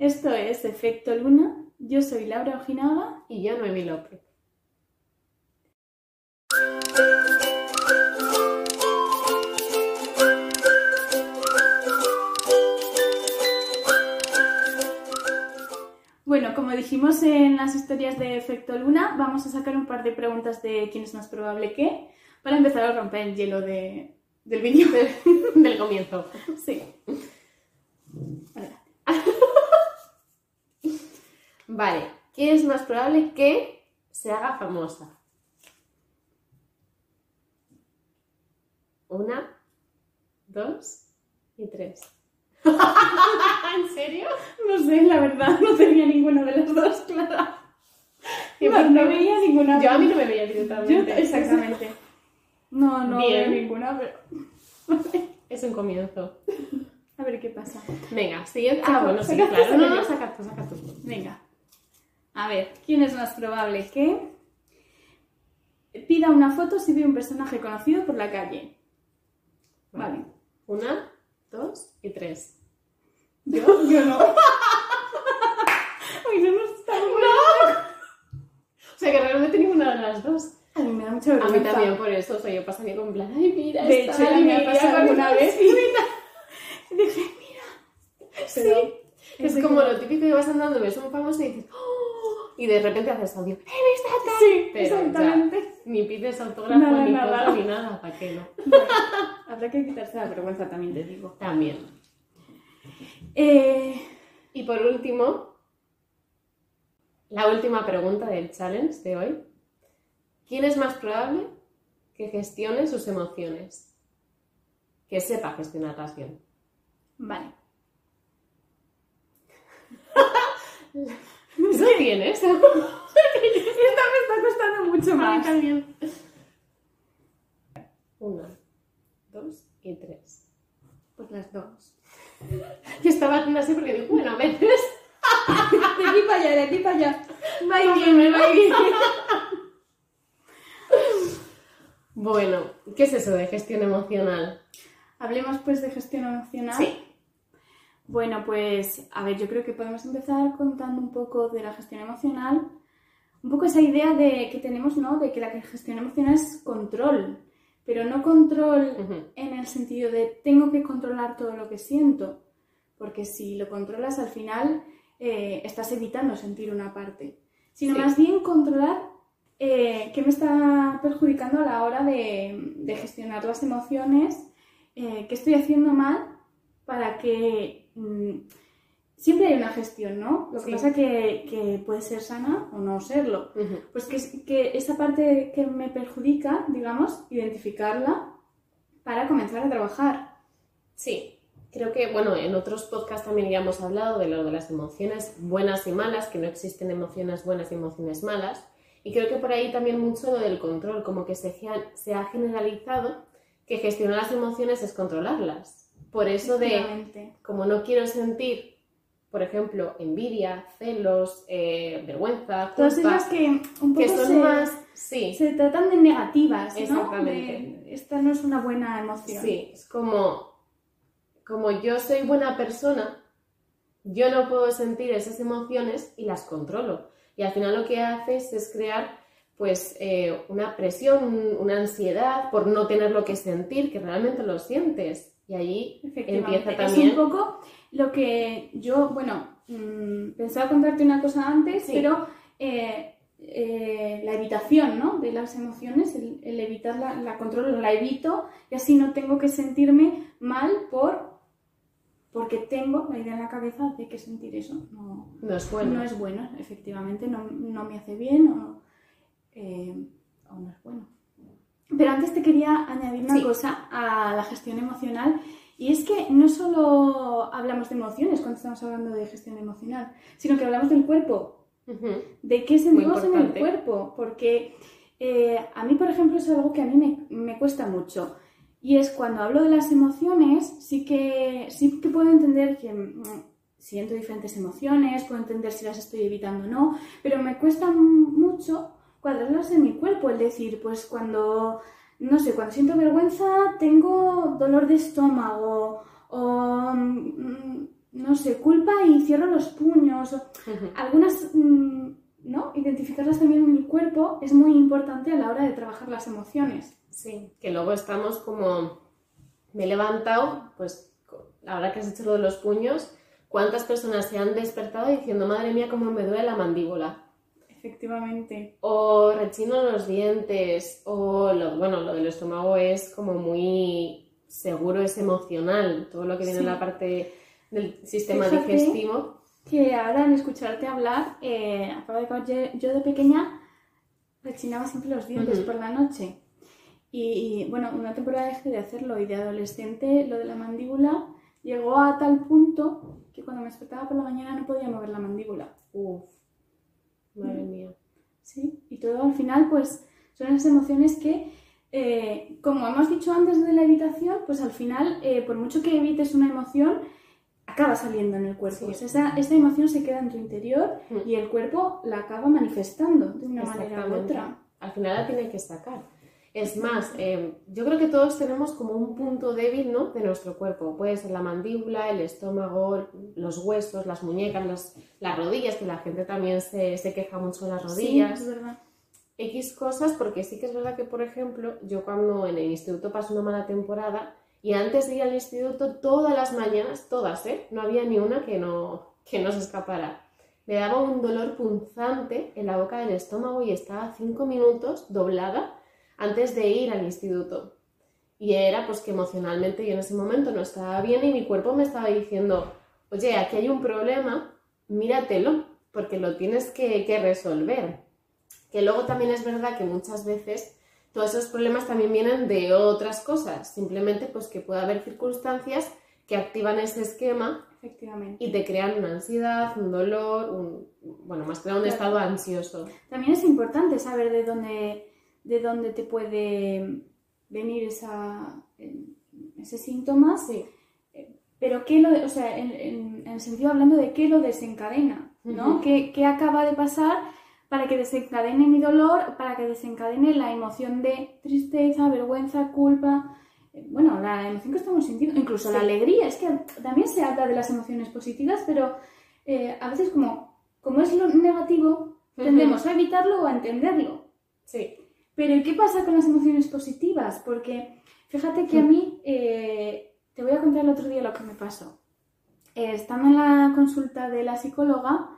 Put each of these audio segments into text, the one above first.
Esto es Efecto Luna. Yo soy Laura Ojinaga. Y yo, Noemi López. Bueno, como dijimos en las historias de Efecto Luna, vamos a sacar un par de preguntas de quién es más probable que, para empezar a romper el hielo de, del vídeo. Del comienzo. Sí. Vale, ¿quién es más probable que se haga famosa? Una, dos y tres. ¿En serio? No sé, la verdad, no tenía ninguna de las dos clara. ¿Y No, veía ninguna. Yo a mí no me veía Yo- directamente. exactamente. No, no Bien. veo ninguna, pero... Es un comienzo. A ver qué pasa. Venga, siguiente. Saca- Ah, bueno, sí, claro. No, no, yo. saca tú, saca tú. Venga. A ver, ¿quién es más probable que pida una foto si ve un personaje conocido por la calle? Vale. Una, dos y tres. Yo, yo no. Uy, no nos estamos O sea que realmente ninguna de las dos. A mí me da mucha A vergüenza. mí también por eso, o sea, yo pasaría con plan, ay, mira, De hecho, ya me ha pasado alguna vez y dije, mira, Sí. Es como lo típico que vas andando, ves un famoso y dices, ¡Oh! Y de repente haces audio, ¡eh, viste a tal! Sí, Pero exactamente. ni pides autógrafo, Nada, ni nada. ni nada, ¿para qué no? Bueno, habrá que quitarse la vergüenza también, te digo. También. Eh, Y por último, la última pregunta del challenge de hoy. ¿Quién es más probable que gestione sus emociones? Que sepa gestionarlas bien. vale. ¿Tú tienes? Esta me está costando mucho A mí más. también. Una, dos y tres. Pues las dos. Yo estaba haciendo así porque digo, bueno, a veces. De aquí para allá, de aquí para allá. Va y Más viene, va y viene. Bueno, ¿qué es eso de gestión emocional? Hablemos pues de gestión emocional. Sí. Bueno, pues a ver, yo creo que podemos empezar contando un poco de la gestión emocional. Un poco esa idea de que tenemos, ¿no? De que la gestión emocional es control. Pero no control en el sentido de tengo que controlar todo lo que siento. Porque si lo controlas al final eh, estás evitando sentir una parte. Sino Sí. más bien controlar eh, qué me está perjudicando a la hora de, de gestionar las emociones, eh, qué estoy haciendo mal para que mm, siempre hay una gestión, ¿no? Lo que Sí. pasa que, que puede ser sana o no serlo. Pues que, es- que esa parte que me perjudica, digamos, identificarla para comenzar a trabajar. Sí, creo que, bueno, en otros podcasts también ya hemos hablado de lo de las emociones buenas y malas, que no existen emociones buenas y emociones malas. Y creo que por ahí también mucho lo del control, como que se ha generalizado que gestionar las emociones es controlarlas. Por eso de, como no quiero sentir, por ejemplo, envidia, celos, eh, vergüenza, Todas culpa, esas que un poco que son se, más... Sí, se tratan de negativas, ¿no? Exactamente. De, esta no es una buena emoción. Sí, es como, como yo soy buena persona, yo no puedo sentir esas emociones y las controlo. Y al final lo que haces es crear pues eh, una presión, un- una ansiedad por no tener lo que sentir, que realmente lo sientes. Y allí Efectivamente. empieza Es también... un poco lo que yo, bueno, mm, pensaba contarte una cosa antes, Sí. pero eh, eh, la evitación, ¿no? De las emociones, el, el evitarla, la controlo, la evito y así no tengo que sentirme mal por porque tengo la idea en la cabeza de que sentir eso no, No es bueno. no es bueno, efectivamente, no, no me hace bien o, eh, o no es bueno. Pero antes te quería añadir una Sí. cosa a la gestión emocional y es que no solo hablamos de emociones cuando estamos hablando de gestión emocional, sino que hablamos del cuerpo, Ujú. de qué sentimos en el cuerpo, porque eh, a mí, por ejemplo, es algo que a mí me, me cuesta mucho. Y es cuando hablo de las emociones, sí que, sí que puedo entender que mm, siento diferentes emociones, puedo entender si las estoy evitando o no, pero me cuesta mucho cuadrarlas en mi cuerpo, es decir, pues cuando, no sé, cuando siento vergüenza tengo dolor de estómago o mm, no sé, culpa y cierro los puños. o- algunas, mm, ¿no? Identificarlas también en el cuerpo es muy importante a la hora de trabajar las emociones. Sí, que luego estamos como, me he levantado, pues ahora que has hecho lo de los puños, ¿cuántas personas se han despertado diciendo, madre mía, cómo me duele la mandíbula? Efectivamente. O rechino los dientes, o lo, bueno, lo del estómago es como muy seguro, es emocional, todo lo que viene Sí. en la parte del sistema Fíjate digestivo. Que ahora al escucharte hablar, eh, acabo de acabar, yo, yo de pequeña rechinaba siempre los dientes por la noche. Y, y, bueno, una temporada dejé de hacerlo y de adolescente lo de la mandíbula llegó a tal punto que cuando me despertaba por la mañana no podía mover la mandíbula madre mía. ¿sí? Y todo al final, pues, son esas emociones que, eh, como hemos dicho antes de la evitación, pues al final, eh, por mucho que evites una emoción, acaba saliendo en el cuerpo. Sí. O sea, esa, esa emoción se queda en tu interior Mm. y el cuerpo la acaba manifestando de una manera u otra. Al final la tiene que sacar. Es más, eh, yo creo que todos tenemos como un punto débil, ¿no? De nuestro cuerpo. Puede ser la mandíbula, el estómago, los huesos, las muñecas, las, las rodillas, que la gente también se, se queja mucho de las rodillas. Sí, es verdad. X cosas, porque sí que es verdad que, por ejemplo, yo cuando en el instituto pasé una mala temporada y antes de ir al instituto, todas las mañanas, todas, ¿eh? No había ni una que no, que no se escapara. Me daba un dolor punzante en la boca del estómago y estaba cinco minutos doblada antes de ir al instituto. Y era pues que emocionalmente yo en ese momento no estaba bien y mi cuerpo me estaba diciendo, oye, aquí hay un problema, míratelo, porque lo tienes que, que resolver. Que luego también es verdad que muchas veces todos esos problemas también vienen de otras cosas, simplemente pues que puede haber circunstancias que activan ese esquema Efectivamente. y te crean una ansiedad, un dolor, un, bueno, más que nada un Claro. estado ansioso. También es importante saber de dónde, de dónde te puede venir esa, ese síntoma Sí, Pero qué lo, o sea, en, en- en el sentido hablando de qué lo desencadena, ¿no? Ujú. ¿Qué, qué acaba de pasar para que desencadene mi dolor, para que desencadene la emoción de tristeza, vergüenza, culpa, eh, bueno, la emoción que estamos sintiendo, incluso la alegría, es que también se habla de las emociones positivas, pero eh, a veces como, como es lo negativo, tendemos a evitarlo o a entenderlo. sí, Pero ¿y qué pasa con las emociones positivas? Porque fíjate que a mí, eh, te voy a contar el otro día lo que me pasó. Eh, estando en la consulta de la psicóloga,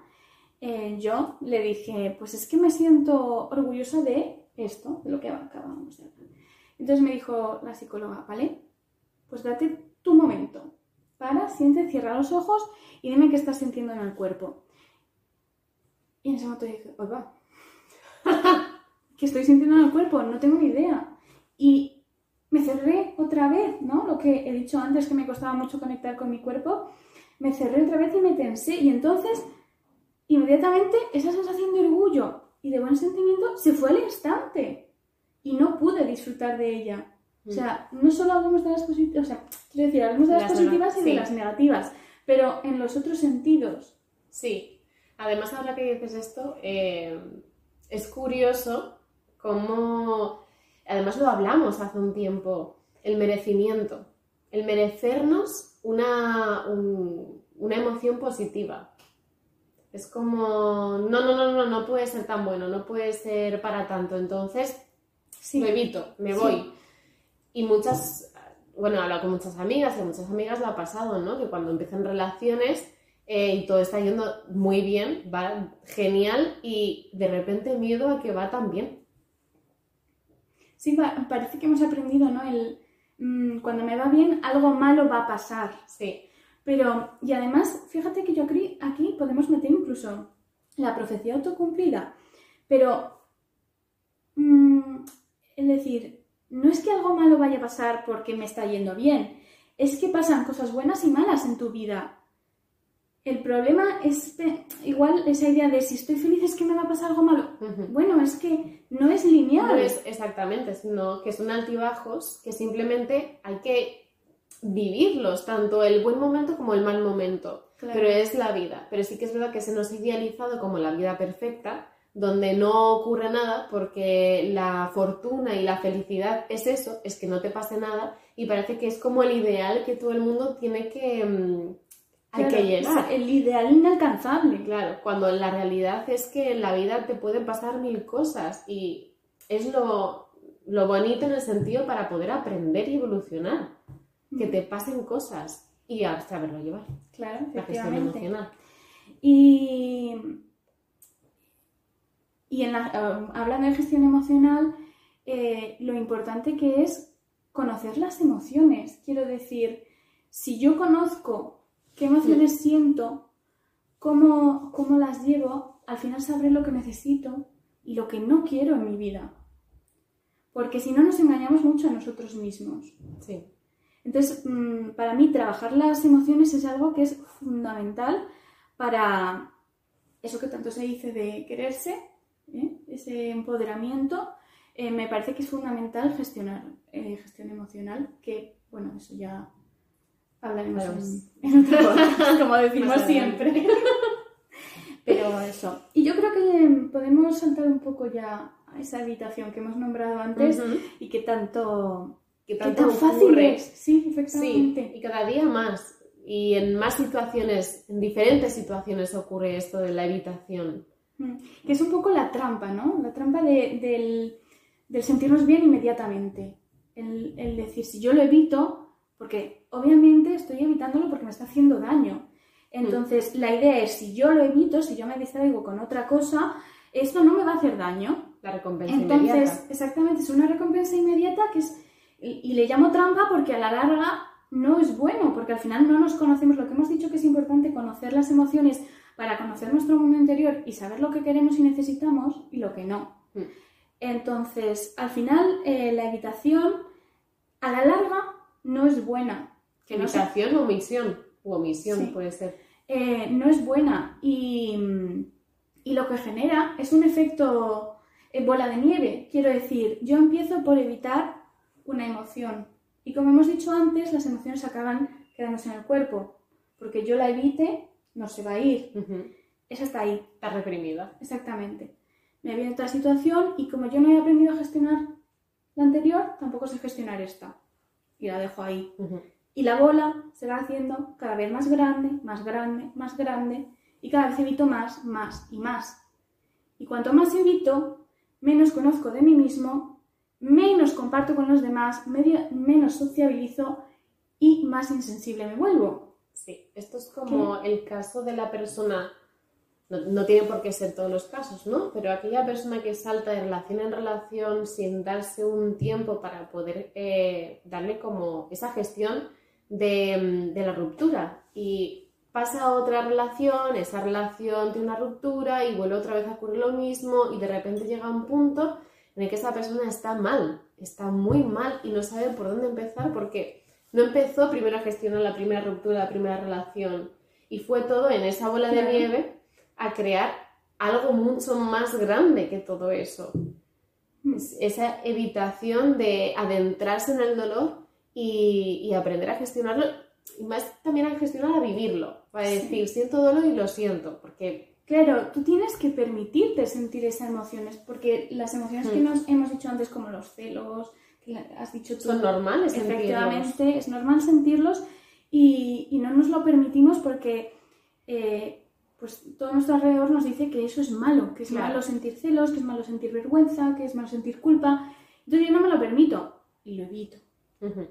eh, yo le dije, pues es que me siento orgullosa de esto, de lo que acabamos de hablar. Entonces me dijo la psicóloga, ¿vale? Pues date tu momento. Para, siente, cierra los ojos y dime qué estás sintiendo en el cuerpo. Y en ese momento dije, oiga, ¿qué estoy sintiendo en el cuerpo? No tengo ni idea. Y me cerré otra vez, ¿no? Lo que he dicho antes, que me costaba mucho conectar con mi cuerpo. Me cerré otra vez y me tensé. Y entonces, inmediatamente, esa sensación de orgullo y de buen sentimiento se fue al instante. Y no pude disfrutar de ella. O sea, no solo hablamos de las positivas, o sea, quiero decir, hablamos de las, Las positivas y nega- de sí. las negativas, pero en los otros sentidos. sí. Además, ahora que dices esto, eh, es curioso cómo, además lo hablamos hace un tiempo, el merecimiento, el merecernos una, un- una emoción positiva. Es como, no, no, no, no, no puede ser tan bueno, no puede ser para tanto, entonces Sí. lo evito, me Sí. voy. Y muchas, bueno, he hablado con muchas amigas y a muchas amigas le ha pasado, ¿no? Que cuando empiezan relaciones eh, y todo está yendo muy bien, va genial y de repente miedo a que va tan bien. Sí, pa- parece que hemos aprendido, ¿no? El, mm, cuando me va bien, algo malo va a pasar. Sí, Pero, y además, fíjate que yo aquí, aquí podemos meter incluso la profecía autocumplida. Pero, mm, es decir, no es que algo malo vaya a pasar porque me está yendo bien, es que pasan cosas buenas y malas en tu vida. El problema es igual esa idea de si estoy feliz es que me va a pasar algo malo. Bueno, es que no es lineal. no es exactamente, sino que son altibajos que simplemente hay que vivirlos, tanto el buen momento como el mal momento. Claro. Pero es la vida. Pero sí que es verdad que se nos ha idealizado como la vida perfecta, donde no ocurre nada porque la fortuna y la felicidad es eso, es que no te pase nada y parece que es como el ideal que todo el mundo tiene que mm, hay Claro, que llegar. El ideal inalcanzable. Claro, cuando la realidad es que en la vida te pueden pasar mil cosas y es lo, lo bonito en el sentido para poder aprender y evolucionar, que te pasen cosas y a saberlo llevar, Claro, la gestión emocional. Y, y en la, eh, hablando de gestión emocional, eh, lo importante que es conocer las emociones. Quiero decir, si yo conozco qué emociones siento, cómo, cómo las llevo, al final sabré lo que necesito y lo que no quiero en mi vida. Porque si no nos engañamos mucho a nosotros mismos. Sí, Entonces, mm, para mí, trabajar las emociones es algo que es fundamental para eso que tanto se dice de quererse, ¿eh? ese empoderamiento. eh, me parece que es fundamental gestionar eh, gestión emocional, que, bueno, eso ya hablaremos Hablamos. en, en otro como decimos siempre. Pero eso. Y yo creo que podemos saltar un poco ya a esa habitación que hemos nombrado antes y que tanto que ¿Qué tanto tan fácil ocurre. es? Sí, Sí, efectivamente. y cada día más. Y en más situaciones, en diferentes situaciones ocurre esto de la evitación. Mm. Que es un poco la trampa, ¿no? La trampa de- del, del sentirnos bien inmediatamente. El, el decir, si yo lo evito, porque obviamente estoy evitándolo porque me está haciendo daño. Entonces, la idea es, si yo lo evito, si yo me distraigo con otra cosa, esto no me va a hacer daño. La recompensa Entonces, inmediata. exactamente, es una recompensa inmediata que es, y, y le llamo trampa porque a la larga no es bueno, porque al final no nos conocemos. Lo que hemos dicho que es importante conocer las emociones para conocer nuestro mundo interior y saber lo que queremos y necesitamos y lo que no. Mm. Entonces, al final, eh, la evitación a la larga no es buena. Que no se- Evitación o omisión. U omisión Sí. puede ser. eh, no es buena y, y lo que genera es un efecto eh, bola de nieve. Quiero decir, yo empiezo por evitar una emoción y como hemos dicho antes, las emociones acaban quedándose en el cuerpo porque yo la evite, no se va a ir. Ujú. Esa está ahí, Está reprimida. exactamente. Me viene otra situación y como yo no he aprendido a gestionar la anterior, tampoco sé gestionar esta. Y la dejo ahí. Y la bola se va haciendo cada vez más grande, más grande, más grande, y cada vez evito más, más y más. Y cuanto más evito, menos conozco de mí mismo, menos comparto con los demás, medio- menos sociabilizo y más insensible me vuelvo. Sí, esto es como el caso de la persona, no, no tiene por qué ser todos los casos, ¿no? Pero aquella persona que salta de relación en relación sin darse un tiempo para poder eh, darle como esa gestión de, mm, de la ruptura y pasa a otra relación, esa relación tiene una ruptura y vuelve otra vez a ocurrir lo mismo y de repente llega un punto en el que esa persona está mal, está muy mal y no sabe por dónde empezar porque no empezó primero a gestionar la primera ruptura, la primera relación y fue todo en esa bola de nieve a crear algo mucho más grande que todo eso. Mm. Es esa evitación de adentrarse en el dolor y, y aprender a gestionarlo y más también a gestionar, a vivirlo. Para Sí. decir, siento dolor y lo siento, porque Claro, tú tienes que permitirte sentir esas emociones, porque las emociones que Mm. nos hemos dicho antes, como los celos, que has dicho tú, son normales sentirlos. Efectivamente, es normal sentirlos y, y no nos lo permitimos porque eh, pues todo nuestro alrededor nos dice que eso es malo, que es Claro. malo sentir celos, que es malo sentir vergüenza, que es malo sentir culpa. Entonces yo no me lo permito y lo evito. Ujú.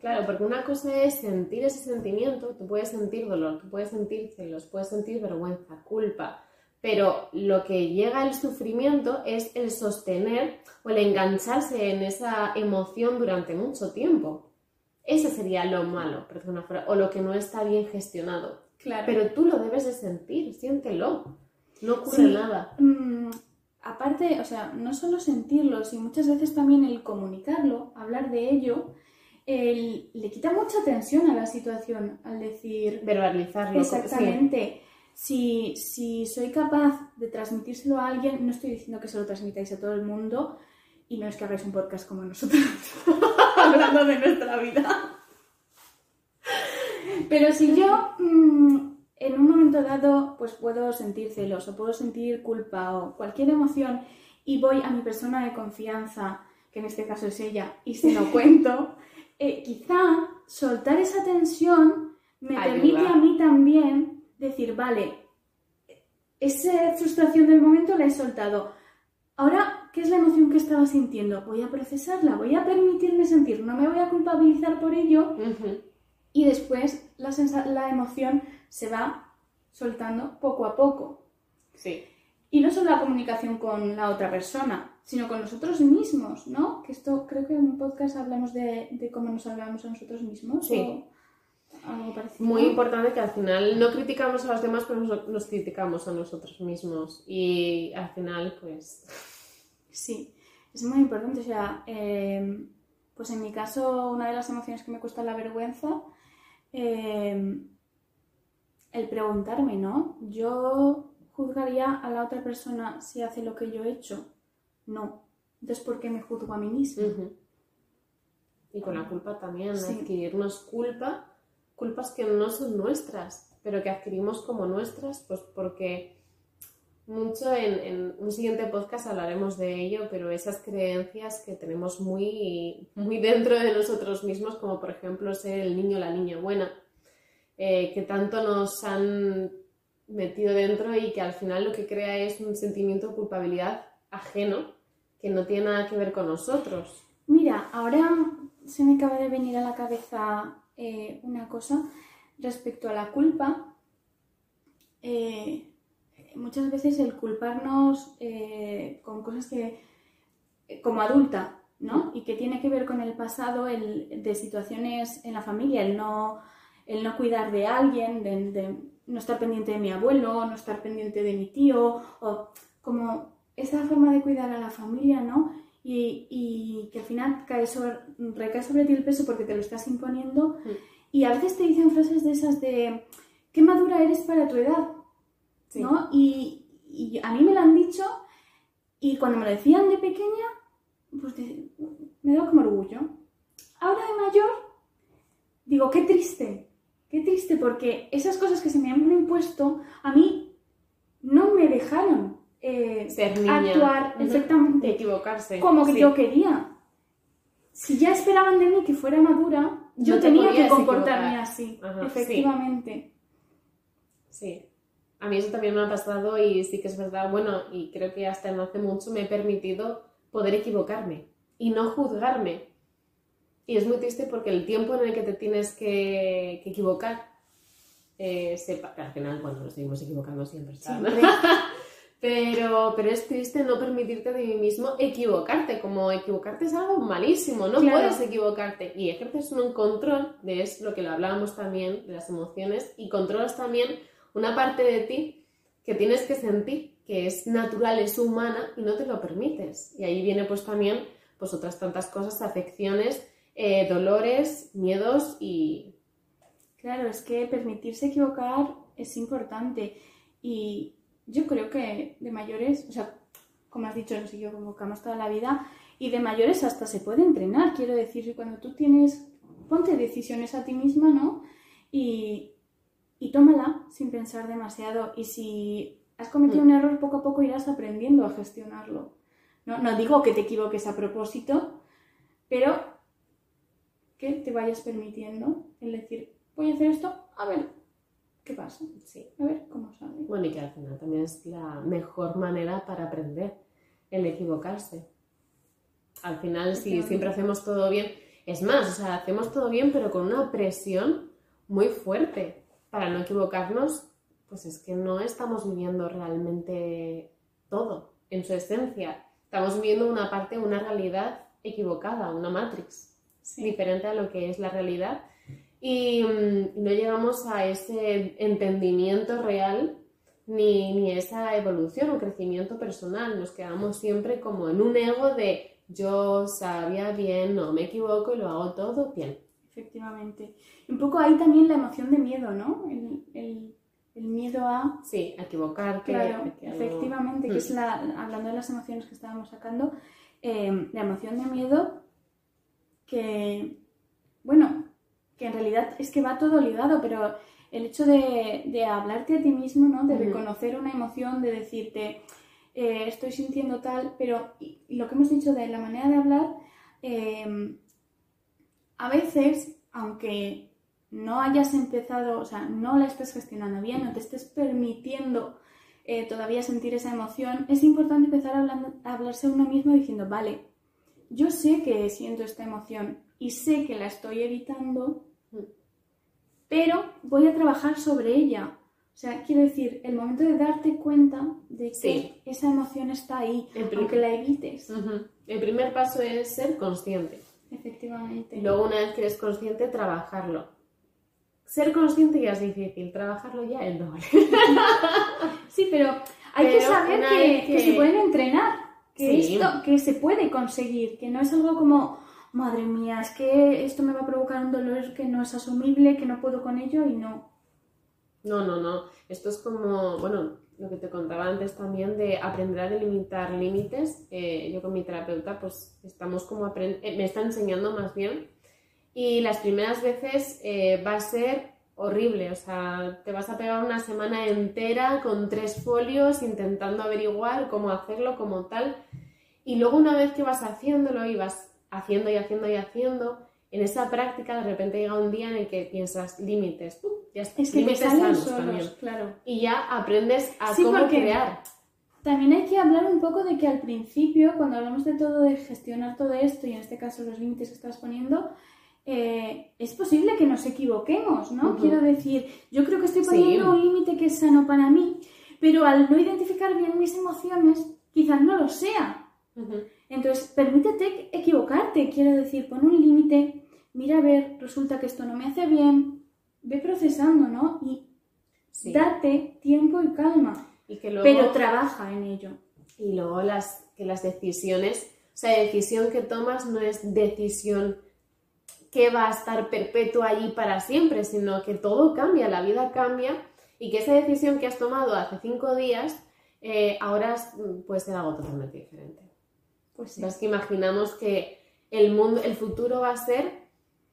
Claro, porque una cosa es sentir ese sentimiento, tú puedes sentir dolor, tú puedes sentir celos, puedes sentir vergüenza, culpa, pero lo que llega al sufrimiento es el sostener o el engancharse en esa emoción durante mucho tiempo. Ese sería lo malo, una o lo que no está bien gestionado. Claro. Pero tú lo debes de sentir, siéntelo. No ocurre Sí. nada. Mm, aparte, o sea, no solo sentirlo, sino muchas veces también el comunicarlo, hablar de ello, el- le quita mucha tensión a la situación al decir, Verbalizarlo. sí. Exactamente. Si, si soy capaz de transmitírselo a alguien, no estoy diciendo que se lo transmitáis a todo el mundo y no es que hagáis un podcast como nosotros hablando de nuestra vida. Pero si yo mm, en un momento dado pues puedo sentir celos o puedo sentir culpa o cualquier emoción y voy a mi persona de confianza, que en este caso es ella, y se lo cuento, eh, quizá soltar esa tensión me Ayuda. permite a mí también decir, vale, esa frustración del momento la he soltado. Ahora, ¿qué es la emoción que estaba sintiendo? Voy a procesarla, voy a permitirme sentir, no me voy a culpabilizar por ello y después la, la emoción se va soltando poco a poco. Sí. Y no solo la comunicación con la otra persona, sino con nosotros mismos, ¿no? Que esto creo que en un podcast hablamos de, de cómo nos hablamos a nosotros mismos. Sí. O algo parecido. Muy importante que al final no criticamos a los demás, pero nos, nos criticamos a nosotros mismos. Y al final, pues. Sí, es muy importante. O sea, eh, pues en mi caso, una de las emociones que me cuesta es la vergüenza. eh, el preguntarme, ¿no? Yo juzgaría a la otra persona si hace lo que yo he hecho. No. Entonces, ¿por qué me juzgo a mí misma? Y con la culpa también, Sí. adquirirnos culpa, culpas que no son nuestras, pero que adquirimos como nuestras, pues porque mucho en, en un siguiente podcast hablaremos de ello, pero esas creencias que tenemos muy, muy dentro de nosotros mismos, como por ejemplo ser el niño o la niña buena, eh, que tanto nos han metido dentro y que al final lo que crea es un sentimiento de culpabilidad ajeno que no tiene nada que ver con nosotros. Mira, ahora se me acaba de venir a la cabeza eh, una cosa respecto a la culpa. Eh, muchas veces el culparnos eh, con cosas que, como adulta, ¿no? Y que tiene que ver con el pasado, el, de situaciones en la familia, el no, el no cuidar de alguien, de no estar pendiente de mi abuelo, no estar pendiente de mi tío, o como esa forma de cuidar a la familia, ¿no? y, y que al final cae sobre, recae sobre ti el peso porque te lo estás imponiendo. Mm. Y a veces te dicen frases de esas de, qué madura eres para tu edad, Sí. ¿no? Y, y a mí me lo han dicho y cuando me lo decían de pequeña, pues de- me da como orgullo. Ahora de mayor, digo, qué triste, qué triste porque esas cosas que se me han impuesto a mí no me dejaron eh, Ser niña. actuar Ujú. exactamente Equivocarse. como que Sí. yo quería. Si ya esperaban de mí que fuera madura, yo No te tenía que comportarme equivocar. así, Ajá, sí. efectivamente. Sí. A mí eso también me ha pasado y sí que es verdad, bueno, y creo que hasta no hace mucho me he permitido poder equivocarme y no juzgarme. Y es muy triste porque el tiempo en el que te tienes que, que equivocar, eh, sepa, que al final, bueno, nos seguimos equivocando siempre. Siempre. Pero, pero es triste no permitirte de mí mismo equivocarte, como equivocarte es algo malísimo, no Claro. puedes equivocarte y ejerces un control, de es lo que lo hablábamos también, de las emociones, y controlas también una parte de ti que tienes que sentir, que es natural, es humana y no te lo permites. Y ahí viene pues también pues otras tantas cosas, afecciones, eh, dolores, miedos y... Claro, es que permitirse equivocar es importante. Y yo creo que de mayores, o sea, como has dicho, nos equivocamos toda la vida, y de mayores hasta se puede entrenar. Quiero decir, cuando tú tienes, ponte decisiones a ti misma, ¿no? Y, y tómala sin pensar demasiado. Y si has cometido Mm. un error, poco a poco irás aprendiendo a gestionarlo. No, no digo que te equivoques a propósito, pero que te vayas permitiendo el decir, voy a hacer esto, a ver qué pasa, Sí. a ver cómo sale. Bueno, y que al final también es la mejor manera para aprender, el equivocarse. Al final, si siempre hacemos todo bien, es más, o sea, hacemos todo bien, pero con una presión muy fuerte para no equivocarnos, pues es que no estamos viviendo realmente todo en su esencia. Estamos viviendo una parte, una realidad equivocada, una matrix Sí. diferente a lo que es la realidad y mm, no llegamos a ese entendimiento real ni, ni esa evolución o crecimiento personal. Nos quedamos siempre como en un ego de yo sabía bien, no me equivoco y lo hago todo bien. Efectivamente. Un poco ahí también la emoción de miedo, ¿no? El, el- el miedo a... Sí, a equivocarte. Claro, a que algo- efectivamente, que Mm. es la, hablando de las emociones que estábamos sacando, eh, la emoción de miedo que, bueno, que en realidad es que va todo ligado, pero el hecho de, de hablarte a ti mismo, ¿no? De reconocer una emoción, de decirte, eh, estoy sintiendo tal, pero lo que hemos dicho de la manera de hablar, eh, a veces, aunque no hayas empezado, o sea, no la estés gestionando bien, no te estés permitiendo eh, todavía sentir esa emoción, es importante empezar a hablarse a uno mismo diciendo, vale, yo sé que siento esta emoción y sé que la estoy evitando, pero voy a trabajar sobre ella. O sea, quiero decir, el momento de darte cuenta de que esa emoción está ahí, aunque la evites. El primer paso es ser consciente. Efectivamente. luego, una vez que eres consciente, trabajarlo. Ser consciente ya es difícil, trabajarlo ya es doble. sí, pero hay que saber que, se pueden entrenar, que, esto, que se puede conseguir, que no es algo como, madre mía, es que esto me va a provocar un dolor que no es asumible, que no puedo con ello y no. No, no, no. Esto es como, bueno, lo que te contaba antes también de aprender a delimitar límites. Yo con mi terapeuta, pues estamos como eh, me está enseñando más bien. Y las primeras veces eh, va a ser horrible, o sea, te vas a pegar una semana entera con tres folios intentando averiguar cómo hacerlo, como tal. Y luego una vez que vas haciéndolo y vas haciendo y haciendo y haciendo, en esa práctica de repente llega un día en el que piensas límites, ya es que límites solos, claro. Y ya aprendes a cómo crear. También hay que hablar un poco de que al principio, cuando hablamos de todo, de gestionar todo esto, y en este caso los límites que estás poniendo, eh, es posible que nos equivoquemos, ¿no? Quiero decir, yo creo que estoy poniendo un límite que es sano para mí, pero al no identificar bien mis emociones, quizás no lo sea. Entonces, permítete equivocarte, quiero decir, pon un límite, mira a ver, resulta que esto no me hace bien, ve procesando, ¿no? Y date tiempo y calma, pero trabaja en ello. Y luego las, que las decisiones, o sea, decisión que tomas no es decisión que va a estar perpetua allí para siempre, sino que todo cambia, la vida cambia y que esa decisión que has tomado hace cinco días eh, ahora puede ser algo totalmente diferente. Pues sí. Es que imaginamos que el mundo, el futuro va a ser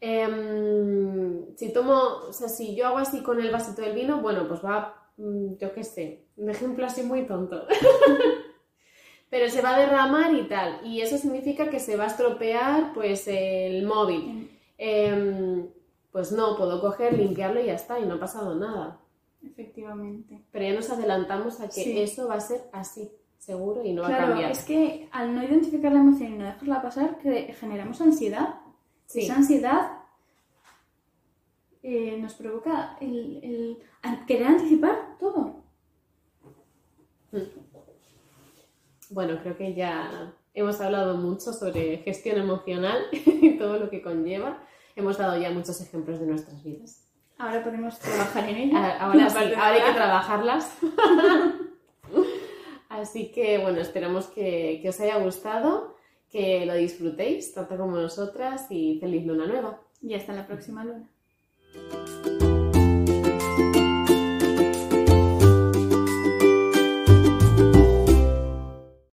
em, si tomo, o sea, si yo hago así con el vasito del vino, bueno, pues va, mm, yo qué sé, un ejemplo así muy tonto. Pero se va a derramar y tal. Y eso significa que se va a estropear pues el móvil. Em, pues no, puedo coger, limpiarlo y ya está, y no ha pasado nada. Efectivamente. Pero ya nos adelantamos a que eso va a ser así, seguro, y no va a cambiar. Es que al no identificar la emoción y no dejarla pasar, que generamos ansiedad. Esa ansiedad eh, nos provoca el, querer anticipar todo. Mm. Bueno, creo que ya hemos hablado mucho sobre gestión emocional y todo lo que conlleva. Hemos dado ya muchos ejemplos de nuestras vidas. Ahora podemos trabajar en ellas. Ahora, hay que trabajarlas. Así que bueno, esperamos que, que os haya gustado, que lo disfrutéis tanto como nosotras y feliz luna nueva. Y hasta la próxima luna.